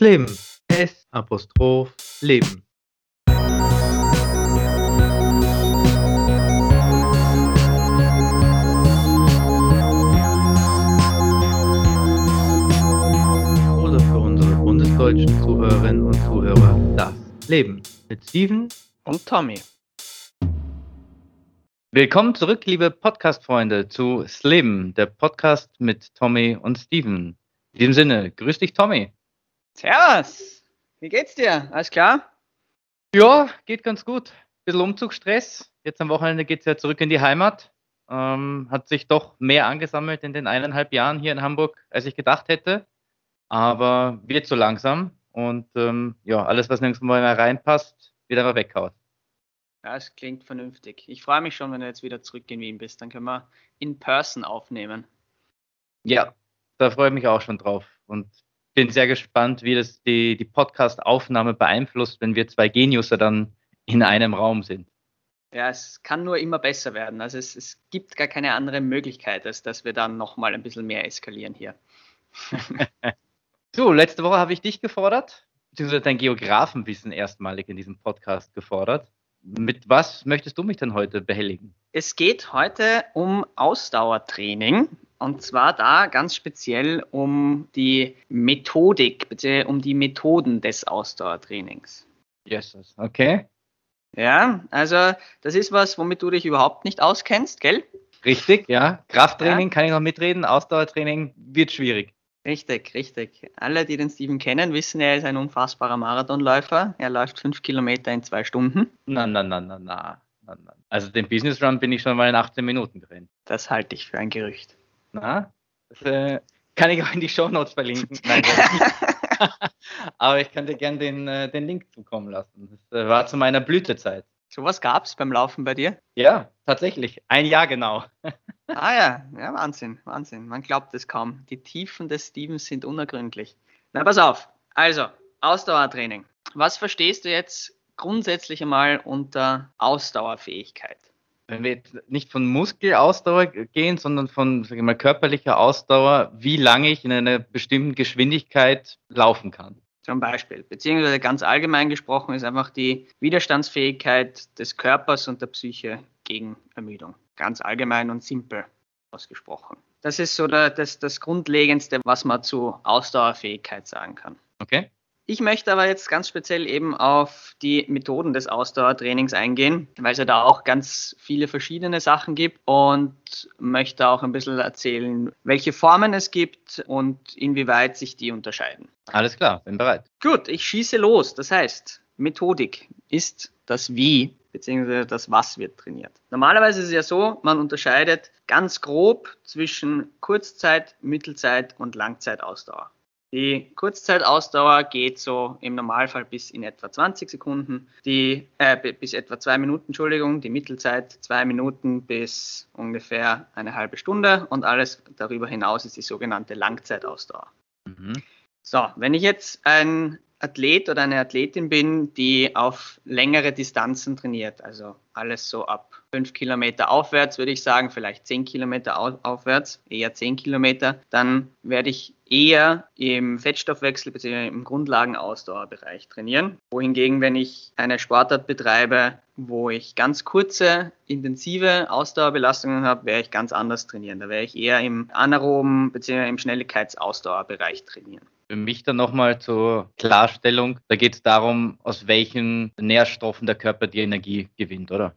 Leben. S Apostroph Leben. Oder für unsere bundesdeutschen Zuhörerinnen und Zuhörer das Leben mit Steven Und Tommy. Willkommen zurück, liebe Podcast-Freunde, zu Slim, der Podcast mit Tommy und Steven. In diesem Sinne, grüß dich, Tommy. Servus. Wie geht's dir? Alles klar? Ja, geht ganz gut. Bisschen Umzugsstress. Jetzt am Wochenende geht's ja zurück in die Heimat. Ähm, hat sich doch mehr angesammelt in den eineinhalb Jahren hier in Hamburg, als ich gedacht hätte. Aber wird so langsam. Und ähm, ja, alles, was nirgendwo mehr reinpasst, wird einfach weggehauen. Ja, es klingt vernünftig. Ich freue mich schon, wenn du jetzt wieder zurück in Wien bist. Dann können wir in Person aufnehmen. Ja, da freue ich mich auch schon drauf. Und bin sehr gespannt, wie das die, die Podcast-Aufnahme beeinflusst, wenn wir zwei Geniusse dann in einem Raum sind. Ja, es kann nur immer besser werden. Also es, es gibt gar keine andere Möglichkeit, als dass wir dann nochmal ein bisschen mehr eskalieren hier. So, letzte Woche habe ich dich gefordert, beziehungsweise dein Geografenwissen erstmalig in diesem Podcast gefordert. Mit was möchtest du mich denn heute behelligen? Es geht heute um Ausdauertraining und zwar da ganz speziell um die Methodik, bitte um die Methoden des Ausdauertrainings. Yes, okay. Ja, also das ist was, womit du dich überhaupt nicht auskennst, gell? Richtig, ja. Krafttraining kann ich noch mitreden, Ausdauertraining wird schwierig. Richtig, richtig. Alle, die den Steven kennen, wissen, er ist ein unfassbarer Marathonläufer. Er läuft fünf Kilometer in zwei Stunden. Na, na, na, na, na. na, na. Also den Business Run bin ich schon mal in 18 Minuten drin. Das halte ich für ein Gerücht. Na, das äh, kann ich auch in die Show Notes verlinken. Nein, aber ich kann dir gerne den, äh, den Link zukommen lassen. Das äh, war zu meiner Blütezeit. Sowas gab es beim Laufen bei dir? Ja, tatsächlich. Ein Jahr genau. Ah ja, ja, Wahnsinn, Wahnsinn. Man glaubt es kaum. Die Tiefen des Stevens sind unergründlich. Na, pass auf. Also, Ausdauertraining. Was verstehst du jetzt grundsätzlich einmal unter Ausdauerfähigkeit? Wenn wir jetzt nicht von Muskelausdauer gehen, sondern von sag ich mal, körperlicher Ausdauer, wie lange ich in einer bestimmten Geschwindigkeit laufen kann. Zum Beispiel. Beziehungsweise ganz allgemein gesprochen ist einfach die Widerstandsfähigkeit des Körpers und der Psyche gegen Ermüdung. Ganz allgemein und simpel ausgesprochen. Das ist so der, das, das Grundlegendste, was man zu Ausdauerfähigkeit sagen kann. Okay? Ich möchte aber jetzt ganz speziell eben auf die Methoden des Ausdauertrainings eingehen, weil es ja da auch ganz viele verschiedene Sachen gibt und möchte auch ein bisschen erzählen, welche Formen es gibt und inwieweit sich die unterscheiden. Alles klar, bin bereit. Gut, ich schieße los. Das heißt, Methodik ist das Wie bzw. das Was wird trainiert. Normalerweise ist es ja so, man unterscheidet ganz grob zwischen Kurzzeit, Mittelzeit und Langzeitausdauer. Die Kurzzeitausdauer geht so im Normalfall bis in etwa 20 Sekunden, die, äh, bis etwa zwei Minuten, Entschuldigung, die Mittelzeit zwei Minuten bis ungefähr eine halbe Stunde und alles darüber hinaus ist die sogenannte Langzeitausdauer. Mhm. So, wenn ich jetzt ein Athlet oder eine Athletin bin, die auf längere Distanzen trainiert, also alles so ab fünf Kilometer aufwärts, würde ich sagen, vielleicht zehn Kilometer au aufwärts, eher zehn Kilometer, dann werde ich eher im Fettstoffwechsel bzw. im Grundlagenausdauerbereich trainieren. Wohingegen, wenn ich eine Sportart betreibe, wo ich ganz kurze, intensive Ausdauerbelastungen habe, werde ich ganz anders trainieren. Da werde ich eher im anaeroben bzw. im Schnelligkeitsausdauerbereich trainieren. Für mich dann nochmal zur Klarstellung, da geht es darum, aus welchen Nährstoffen der Körper die Energie gewinnt, oder?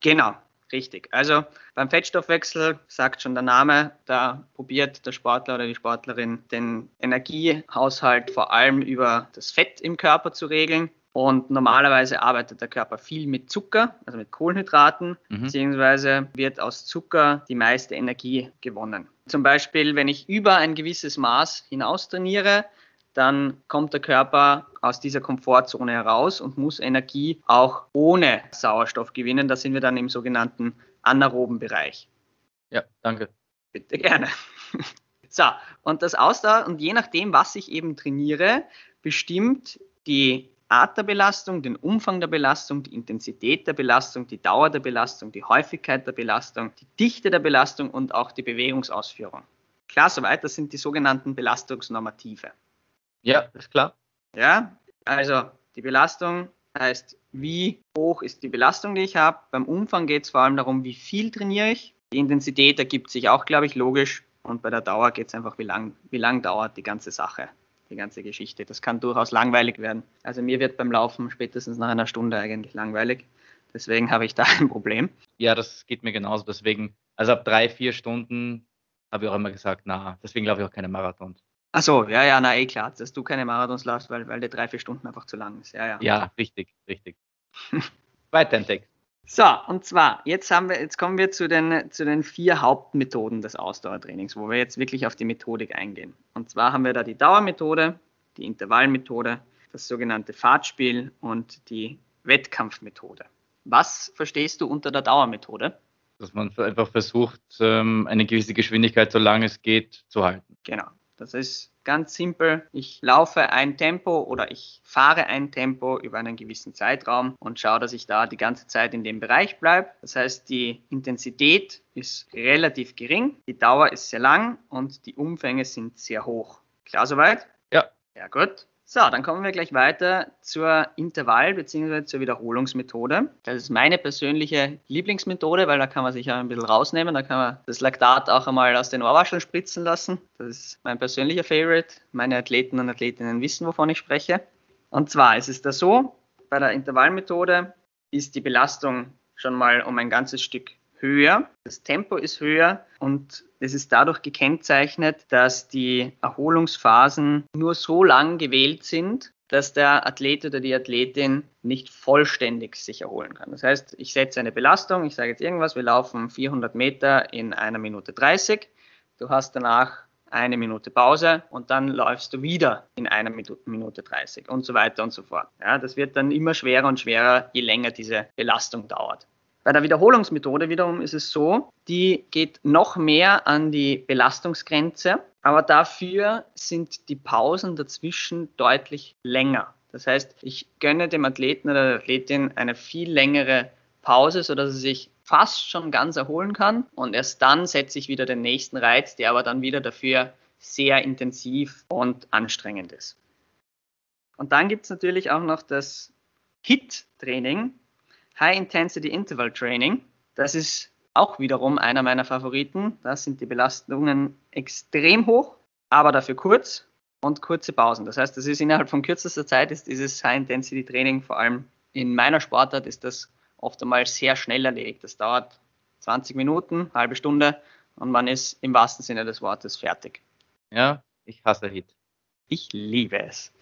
Genau, richtig. Also beim Fettstoffwechsel sagt schon der Name, da probiert der Sportler oder die Sportlerin den Energiehaushalt vor allem über das Fett im Körper zu regeln. Und normalerweise arbeitet der Körper viel mit Zucker, also mit Kohlenhydraten, Mhm. beziehungsweise wird aus Zucker die meiste Energie gewonnen. Zum Beispiel, wenn ich über ein gewisses Maß hinaus trainiere, dann kommt der Körper aus dieser Komfortzone heraus und muss Energie auch ohne Sauerstoff gewinnen. Da sind wir dann im sogenannten anaeroben Bereich. Ja, danke. Bitte gerne. So, und das Ausdauer, und je nachdem, was ich eben trainiere, bestimmt die Art der Belastung, den Umfang der Belastung, die Intensität der Belastung, die Dauer der Belastung, die Häufigkeit der Belastung, die Dichte der Belastung und auch die Bewegungsausführung. Klar, soweit, das sind die sogenannten Belastungsnormative. Ja, ist klar. Ja, also die Belastung heißt, wie hoch ist die Belastung, die ich habe. Beim Umfang geht es vor allem darum, wie viel trainiere ich. Die Intensität ergibt sich auch, glaube ich, logisch. Und bei der Dauer geht es einfach, wie lang, wie lang dauert die ganze Sache, die ganze Geschichte. Das kann durchaus langweilig werden. Also mir wird beim Laufen spätestens nach einer Stunde eigentlich langweilig. Deswegen habe ich da ein Problem. Ja, das geht mir genauso. Deswegen, also ab drei, vier Stunden habe ich auch immer gesagt, na, deswegen laufe ich auch keine Marathons. Ach so, ja, ja, na eh klar, dass du keine Marathons laufst, weil, weil der drei, vier Stunden einfach zu lang ist. Ja, ja. Ja, richtig, richtig. Weiter im Text. So, und zwar, jetzt haben wir, jetzt kommen wir zu den, zu den vier Hauptmethoden des Ausdauertrainings, wo wir jetzt wirklich auf die Methodik eingehen. Und zwar haben wir da die Dauermethode, die Intervallmethode, das sogenannte Fahrtspiel und die Wettkampfmethode. Was verstehst du unter der Dauermethode? Dass man einfach versucht, ähm, eine gewisse Geschwindigkeit, solange es geht, zu halten. Genau. Das ist ganz simpel. Ich laufe ein Tempo oder ich fahre ein Tempo über einen gewissen Zeitraum und schaue, dass ich da die ganze Zeit in dem Bereich bleibe. Das heißt, die Intensität ist relativ gering, die Dauer ist sehr lang und die Umfänge sind sehr hoch. Klar soweit? Ja. Ja, gut. So, dann kommen wir gleich weiter zur Intervall- bzw. zur Wiederholungsmethode. Das ist meine persönliche Lieblingsmethode, weil da kann man sich ja ein bisschen rausnehmen. Da kann man das Laktat auch einmal aus den Ohrwascheln spritzen lassen. Das ist mein persönlicher Favorite. Meine Athleten und Athletinnen wissen, wovon ich spreche. Und zwar ist es da so, bei der Intervallmethode ist die Belastung schon mal um ein ganzes Stück höher, das Tempo ist höher und es ist dadurch gekennzeichnet, dass die Erholungsphasen nur so lang gewählt sind, dass der Athlet oder die Athletin nicht vollständig sich erholen kann. Das heißt, ich setze eine Belastung, ich sage jetzt irgendwas, wir laufen 400 Meter in einer Minute 30, du hast danach eine Minute Pause und dann läufst du wieder in einer Minute 30 und so weiter und so fort. Ja, das wird dann immer schwerer und schwerer, je länger diese Belastung dauert. Bei der Wiederholungsmethode wiederum ist es so, die geht noch mehr an die Belastungsgrenze, aber dafür sind die Pausen dazwischen deutlich länger. Das heißt, ich gönne dem Athleten oder der Athletin eine viel längere Pause, sodass er sich fast schon ganz erholen kann und erst dann setze ich wieder den nächsten Reiz, der aber dann wieder dafür sehr intensiv und anstrengend ist. Und dann gibt es natürlich auch noch das HIT-Training, High Intensity Interval Training. Das ist auch wiederum einer meiner Favoriten. Da sind die Belastungen extrem hoch, aber dafür kurz und kurze Pausen. Das heißt, das ist innerhalb von kürzester Zeit ist dieses High Intensity Training, vor allem in meiner Sportart, ist das oft einmal sehr schnell erledigt. Das dauert 20 Minuten, halbe Stunde und man ist im wahrsten Sinne des Wortes fertig. Ja, ich hasse Hit. Ich liebe es.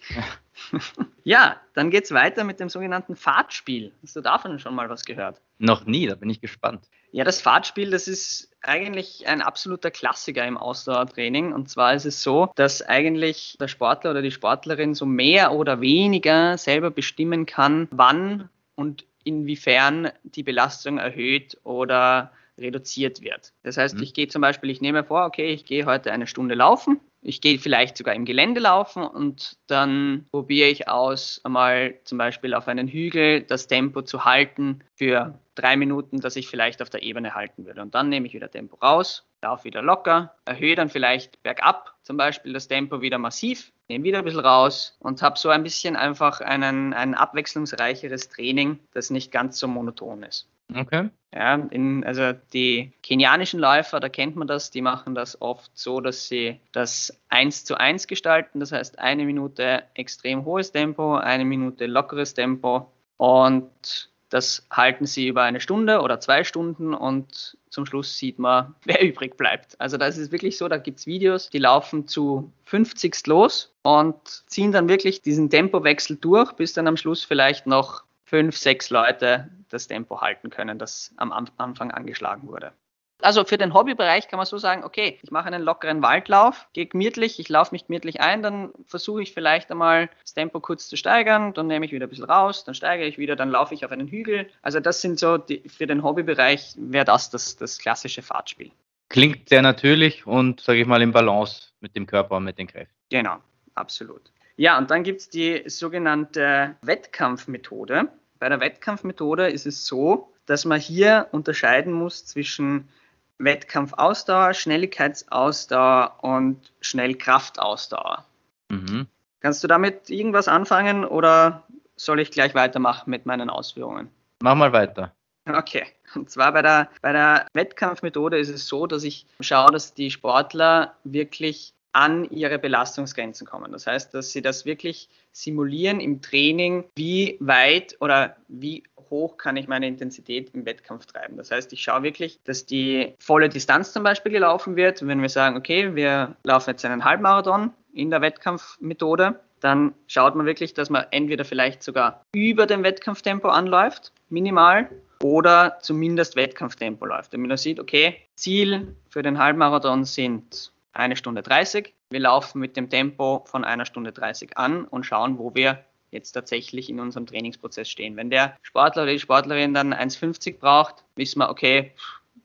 ja, dann geht es weiter mit dem sogenannten Fahrtspiel. Hast du davon schon mal was gehört? Noch nie, da bin ich gespannt. Ja, das Fahrtspiel, das ist eigentlich ein absoluter Klassiker im Ausdauertraining. Und zwar ist es so, dass eigentlich der Sportler oder die Sportlerin so mehr oder weniger selber bestimmen kann, wann und inwiefern die Belastung erhöht oder reduziert wird. Das heißt, mhm. ich gehe zum Beispiel, ich nehme vor, okay, ich gehe heute eine Stunde laufen ich gehe vielleicht sogar im Gelände laufen und dann probiere ich aus, einmal zum Beispiel auf einen Hügel das Tempo zu halten für drei Minuten, dass ich vielleicht auf der Ebene halten würde. Und dann nehme ich wieder Tempo raus, laufe wieder locker, erhöhe dann vielleicht bergab zum Beispiel das Tempo wieder massiv, nehme wieder ein bisschen raus und habe so ein bisschen einfach einen, ein abwechslungsreicheres Training, das nicht ganz so monoton ist. Okay. Ja, in, also die kenianischen Läufer, da kennt man das, die machen das oft so, dass sie das eins zu eins gestalten. Das heißt, eine Minute extrem hohes Tempo, eine Minute lockeres Tempo und das halten sie über eine Stunde oder zwei Stunden und zum Schluss sieht man, wer übrig bleibt. Also das ist wirklich so, da gibt es Videos, die laufen zu 50 los und ziehen dann wirklich diesen Tempowechsel durch, bis dann am Schluss vielleicht noch fünf, sechs Leute das Tempo halten können, das am Anfang angeschlagen wurde. Also für den Hobbybereich kann man so sagen, okay, ich mache einen lockeren Waldlauf, gehe gemütlich, ich laufe mich gemütlich ein, dann versuche ich vielleicht einmal das Tempo kurz zu steigern, dann nehme ich wieder ein bisschen raus, dann steigere ich wieder, dann laufe ich auf einen Hügel. Also das sind so, die, für den Hobbybereich wäre das, das das klassische Fahrtspiel. Klingt sehr natürlich und, sage ich mal, im Balance mit dem Körper und mit den Kräften. Genau, absolut. Ja, und dann gibt es die sogenannte Wettkampfmethode. Bei der Wettkampfmethode ist es so, dass man hier unterscheiden muss zwischen Wettkampfausdauer, Schnelligkeitsausdauer und Schnellkraftausdauer. Mhm. Kannst du damit irgendwas anfangen oder soll ich gleich weitermachen mit meinen Ausführungen? Mach mal weiter. Okay. Und zwar bei der, bei der Wettkampfmethode ist es so, dass ich schaue, dass die Sportler wirklich an ihre Belastungsgrenzen kommen. Das heißt, dass sie das wirklich simulieren im Training, wie weit oder wie hoch kann ich meine Intensität im Wettkampf treiben. Das heißt, ich schaue wirklich, dass die volle Distanz zum Beispiel gelaufen wird. Wenn wir sagen, okay, wir laufen jetzt einen Halbmarathon in der Wettkampfmethode, dann schaut man wirklich, dass man entweder vielleicht sogar über dem Wettkampftempo anläuft, minimal, oder zumindest Wettkampftempo läuft. Damit man sieht, okay, Ziel für den Halbmarathon sind eine Stunde 30. Wir laufen mit dem Tempo von einer Stunde 30 an und schauen, wo wir jetzt tatsächlich in unserem Trainingsprozess stehen. Wenn der Sportler oder die Sportlerin dann 1,50 braucht, wissen wir, okay,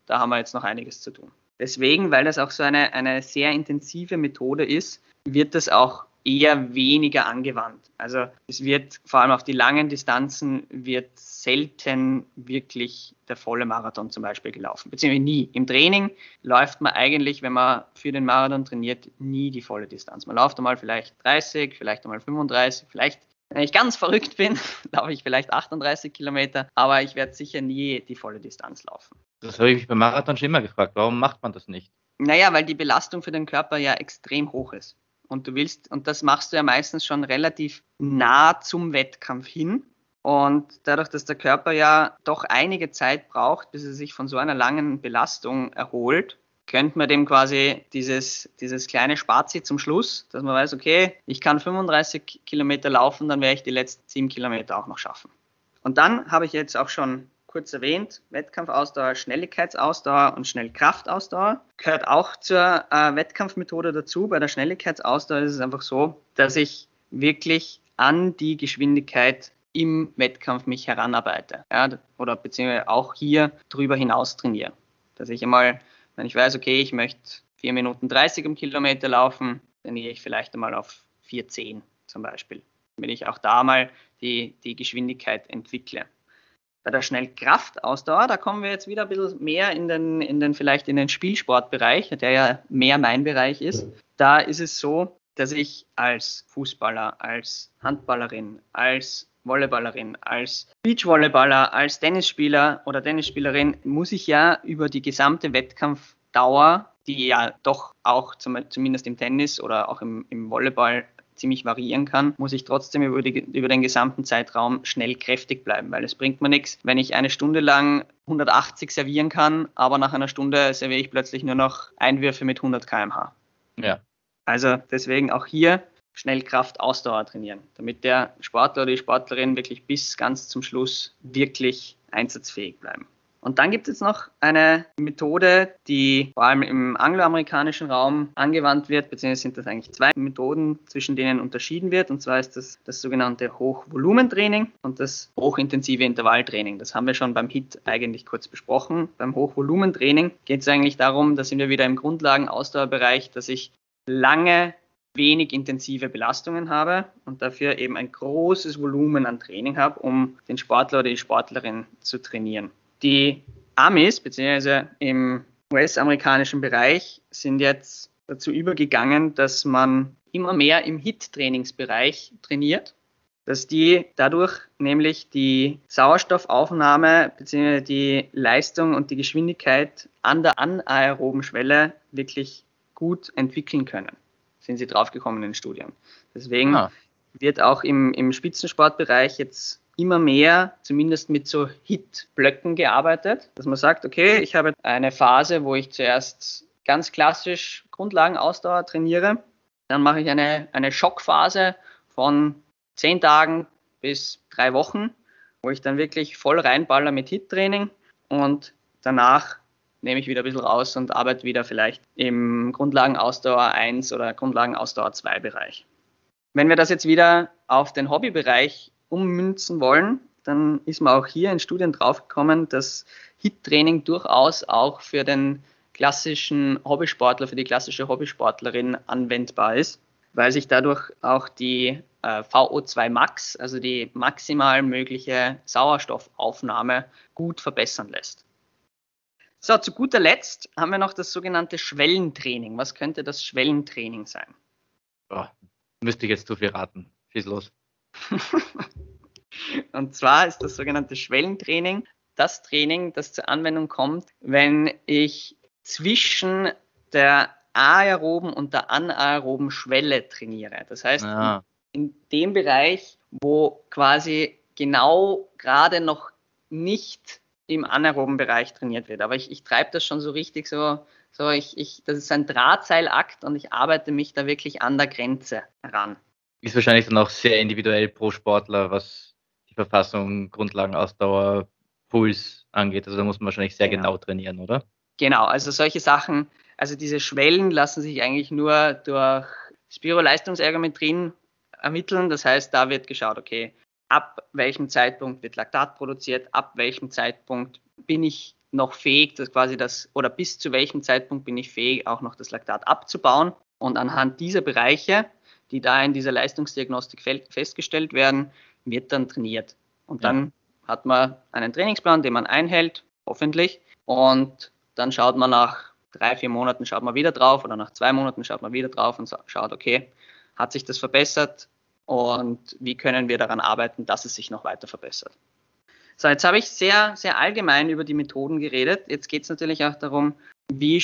da haben wir jetzt noch einiges zu tun. Deswegen, weil das auch so eine, eine sehr intensive Methode ist, wird das auch eher weniger angewandt. Also es wird vor allem auf die langen Distanzen wird selten wirklich der volle Marathon zum Beispiel gelaufen, beziehungsweise nie. Im Training läuft man eigentlich, wenn man für den Marathon trainiert, nie die volle Distanz. Man läuft einmal vielleicht 30, vielleicht einmal 35, vielleicht wenn ich ganz verrückt bin, laufe ich vielleicht 38 Kilometer, aber ich werde sicher nie die volle Distanz laufen. Das habe ich mich beim Marathon schon immer gefragt. Warum macht man das nicht? Naja, weil die Belastung für den Körper ja extrem hoch ist. Und du willst, und das machst du ja meistens schon relativ nah zum Wettkampf hin. Und dadurch, dass der Körper ja doch einige Zeit braucht, bis er sich von so einer langen Belastung erholt, könnte man dem quasi dieses, dieses kleine Spazi zum Schluss, dass man weiß, okay, ich kann 35 Kilometer laufen, dann werde ich die letzten sieben Kilometer auch noch schaffen. Und dann habe ich jetzt auch schon kurz erwähnt, Wettkampfausdauer, Schnelligkeitsausdauer und Schnellkraftausdauer gehört auch zur äh, Wettkampfmethode dazu. Bei der Schnelligkeitsausdauer ist es einfach so, dass ich wirklich an die Geschwindigkeit im Wettkampf mich heranarbeite. Ja, oder beziehungsweise auch hier drüber hinaus trainiere. Dass ich einmal, wenn ich weiß, okay, ich möchte 4 Minuten 30 im Kilometer laufen, dann gehe ich vielleicht einmal auf 4,10 zum Beispiel. Wenn ich auch da mal die, die Geschwindigkeit entwickle. Bei der Schnellkraftausdauer, da kommen wir jetzt wieder ein bisschen mehr in den, in den, vielleicht in den Spielsportbereich, der ja mehr mein Bereich ist. Da ist es so, dass ich als Fußballer, als Handballerin, als Volleyballerin, als Beachvolleyballer, als Tennisspieler oder Tennisspielerin muss ich ja über die gesamte Wettkampfdauer, die ja doch auch zum, zumindest im Tennis oder auch im, im Volleyball ziemlich variieren kann, muss ich trotzdem über, die, über den gesamten Zeitraum schnell kräftig bleiben, weil es bringt mir nichts, wenn ich eine Stunde lang 180 servieren kann, aber nach einer Stunde serviere ich plötzlich nur noch Einwürfe mit 100 km/h. Ja. Also deswegen auch hier Schnellkraft, Ausdauer trainieren, damit der Sportler oder die Sportlerin wirklich bis ganz zum Schluss wirklich einsatzfähig bleiben. Und dann gibt es noch eine Methode, die vor allem im angloamerikanischen Raum angewandt wird, beziehungsweise sind das eigentlich zwei Methoden, zwischen denen unterschieden wird. Und zwar ist das das sogenannte Hochvolumentraining und das hochintensive Intervalltraining. Das haben wir schon beim HIT eigentlich kurz besprochen. Beim Hochvolumentraining geht es eigentlich darum, da sind wir wieder im Grundlagen-Ausdauerbereich, dass ich lange wenig intensive Belastungen habe und dafür eben ein großes Volumen an Training habe, um den Sportler oder die Sportlerin zu trainieren. Die Amis, beziehungsweise im US-amerikanischen Bereich, sind jetzt dazu übergegangen, dass man immer mehr im HIT-Trainingsbereich trainiert, dass die dadurch nämlich die Sauerstoffaufnahme bzw. die Leistung und die Geschwindigkeit an der anaeroben Schwelle wirklich gut entwickeln können. Sind sie draufgekommen in den Studien. Deswegen ah. wird auch im, im Spitzensportbereich jetzt immer mehr, zumindest mit so Hit-Blöcken gearbeitet, dass man sagt, okay, ich habe eine Phase, wo ich zuerst ganz klassisch Grundlagenausdauer trainiere, dann mache ich eine, eine Schockphase von zehn Tagen bis drei Wochen, wo ich dann wirklich voll reinballer mit Hit-Training und danach nehme ich wieder ein bisschen raus und arbeite wieder vielleicht im Grundlagenausdauer 1 oder Grundlagenausdauer 2 Bereich. Wenn wir das jetzt wieder auf den Hobbybereich ummünzen wollen, dann ist man auch hier in Studien draufgekommen, dass HIT-Training durchaus auch für den klassischen Hobbysportler, für die klassische Hobbysportlerin anwendbar ist, weil sich dadurch auch die äh, VO2 Max, also die maximal mögliche Sauerstoffaufnahme, gut verbessern lässt. So, zu guter Letzt haben wir noch das sogenannte Schwellentraining. Was könnte das Schwellentraining sein? Ja, Müsste ich jetzt zu viel raten. Schieß los. Und zwar ist das sogenannte Schwellentraining das Training, das zur Anwendung kommt, wenn ich zwischen der aeroben und der anaeroben Schwelle trainiere. Das heißt, ja. in dem Bereich, wo quasi genau gerade noch nicht im anaeroben Bereich trainiert wird. Aber ich, ich treibe das schon so richtig so, so ich, ich, das ist ein Drahtseilakt und ich arbeite mich da wirklich an der Grenze heran. Ist wahrscheinlich dann auch sehr individuell pro Sportler, was die Verfassung, Grundlagenausdauer, Puls angeht. Also da muss man wahrscheinlich sehr genau, genau trainieren, oder? Genau, also solche Sachen, also diese Schwellen lassen sich eigentlich nur durch Spiroleistungsergometrien ermitteln. Das heißt, da wird geschaut, okay, ab welchem Zeitpunkt wird Laktat produziert, ab welchem Zeitpunkt bin ich noch fähig, das quasi das, oder bis zu welchem Zeitpunkt bin ich fähig, auch noch das Laktat abzubauen. Und anhand dieser Bereiche, die da in dieser Leistungsdiagnostik festgestellt werden, wird dann trainiert. Und dann ja. hat man einen Trainingsplan, den man einhält, hoffentlich. Und dann schaut man nach drei, vier Monaten, schaut man wieder drauf oder nach zwei Monaten schaut man wieder drauf und schaut, okay, hat sich das verbessert? und wie können wir daran arbeiten, dass es sich noch weiter verbessert. So, jetzt habe ich sehr, sehr allgemein über die Methoden geredet. Jetzt geht es natürlich auch darum, wie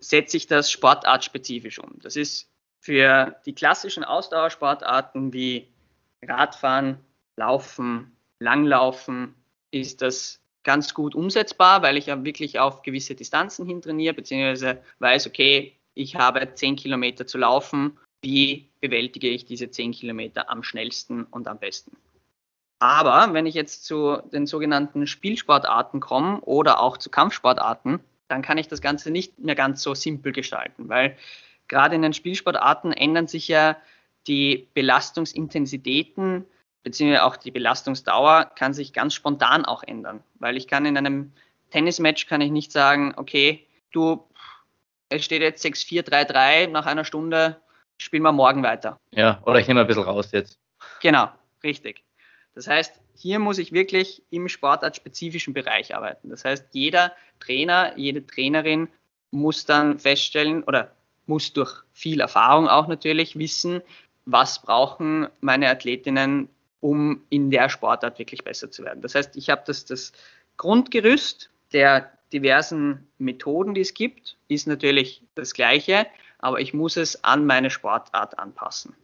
setze ich das sportartspezifisch um. Das ist für die klassischen Ausdauersportarten wie Radfahren, Laufen, Langlaufen, ist das ganz gut umsetzbar, weil ich ja wirklich auf gewisse Distanzen hin trainiere, beziehungsweise weiß, okay, ich habe 10 Kilometer zu laufen wie bewältige ich diese 10 Kilometer am schnellsten und am besten. Aber wenn ich jetzt zu den sogenannten Spielsportarten komme oder auch zu Kampfsportarten, dann kann ich das Ganze nicht mehr ganz so simpel gestalten, weil gerade in den Spielsportarten ändern sich ja die Belastungsintensitäten beziehungsweise auch die Belastungsdauer kann sich ganz spontan auch ändern, weil ich kann in einem Tennismatch kann ich nicht sagen, okay, du, es steht jetzt 6-4-3-3 nach einer Stunde, spielen wir morgen weiter. Ja, oder ich nehme ein bisschen raus jetzt. Genau, richtig. Das heißt, hier muss ich wirklich im sportartspezifischen Bereich arbeiten. Das heißt, jeder Trainer, jede Trainerin muss dann feststellen oder muss durch viel Erfahrung auch natürlich wissen, was brauchen meine Athletinnen, um in der Sportart wirklich besser zu werden. Das heißt, ich habe das, das Grundgerüst der diversen Methoden, die es gibt, ist natürlich das gleiche, aber ich muss es an meine Sportart anpassen.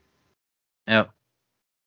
Ja.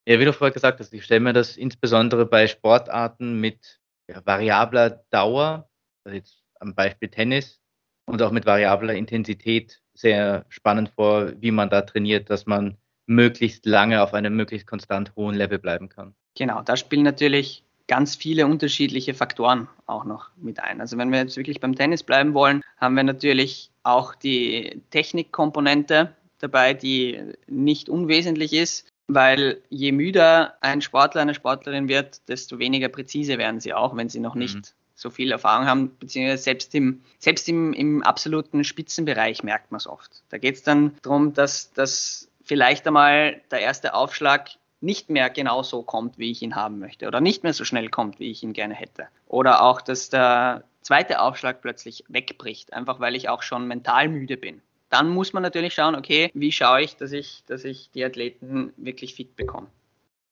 Ja, wie du vorher gesagt hast, ich stelle mir das insbesondere bei Sportarten mit ja, variabler Dauer, also jetzt am Beispiel Tennis, und auch mit variabler Intensität sehr spannend vor, wie man da trainiert, dass man möglichst lange auf einem möglichst konstant hohen Level bleiben kann. Genau, da spielen natürlich ganz viele unterschiedliche Faktoren auch noch mit ein. Also wenn wir jetzt wirklich beim Tennis bleiben wollen, haben wir natürlich auch die Technikkomponente dabei, die nicht unwesentlich ist, weil je müder ein Sportler, eine Sportlerin wird, desto weniger präzise werden sie auch, wenn sie noch nicht mhm. So viel Erfahrung haben, beziehungsweise selbst im, selbst im, im absoluten Spitzenbereich merkt man es oft. Da geht es dann darum, dass, dass vielleicht einmal der erste Aufschlag nicht mehr genau so kommt, wie ich ihn haben möchte oder nicht mehr so schnell kommt, wie ich ihn gerne hätte. Oder auch, dass der zweite Aufschlag plötzlich wegbricht, einfach weil ich auch schon mental müde bin. Dann muss man natürlich schauen, okay, wie schaue ich, dass ich, dass ich die Athleten wirklich fit bekomme.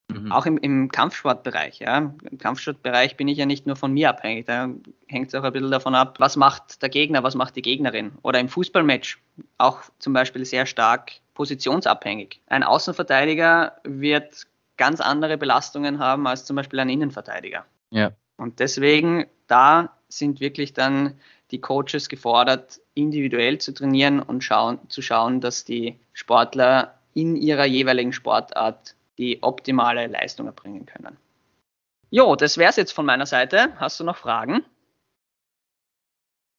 Mhm. Auch im, im Kampfsportbereich, ja. Im Kampfsportbereich bin ich ja nicht nur von mir abhängig. Da hängt es auch ein bisschen davon ab, was macht der Gegner, was macht die Gegnerin. Oder im Fußballmatch auch zum Beispiel sehr stark positionsabhängig. Ein Außenverteidiger wird ganz andere Belastungen haben als zum Beispiel ein Innenverteidiger. Ja. Und deswegen, da sind wirklich dann die Coaches gefordert, individuell zu trainieren und schauen, zu schauen, dass die Sportler in ihrer jeweiligen Sportart die optimale Leistung erbringen können. Jo, das wäre es jetzt von meiner Seite. Hast du noch Fragen?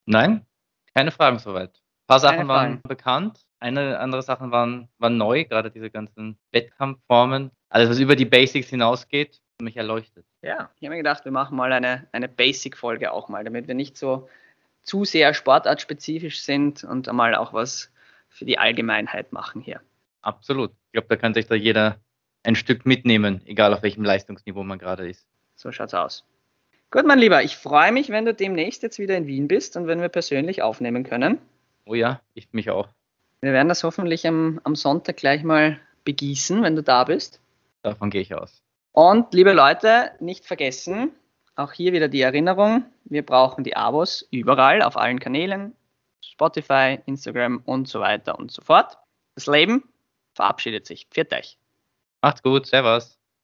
Nein, keine Fragen soweit. Ein paar Sachen waren bekannt, eine andere Sachen waren, waren neu, gerade diese ganzen Wettkampfformen. Alles, was über die Basics hinausgeht, mich erleuchtet. Ja, ich habe mir gedacht, wir machen mal eine, eine Basic-Folge auch mal, damit wir nicht so zu sehr sportartspezifisch sind und einmal auch was für die Allgemeinheit machen hier. Absolut. Ich glaube, da kann sich da jeder ein Stück mitnehmen, egal auf welchem Leistungsniveau man gerade ist. So schaut's aus. Gut, mein Lieber, ich freue mich, wenn du demnächst jetzt wieder in Wien bist und wenn wir persönlich aufnehmen können. Oh ja, ich mich auch. Wir werden das hoffentlich am, am Sonntag gleich mal begießen, wenn du da bist. Davon gehe ich aus. Und liebe Leute, nicht vergessen, auch hier wieder die Erinnerung, wir brauchen die Abos überall, auf allen Kanälen, Spotify, Instagram und so weiter und so fort. Das Leben verabschiedet sich. Pfiat euch. Macht's gut, Servus.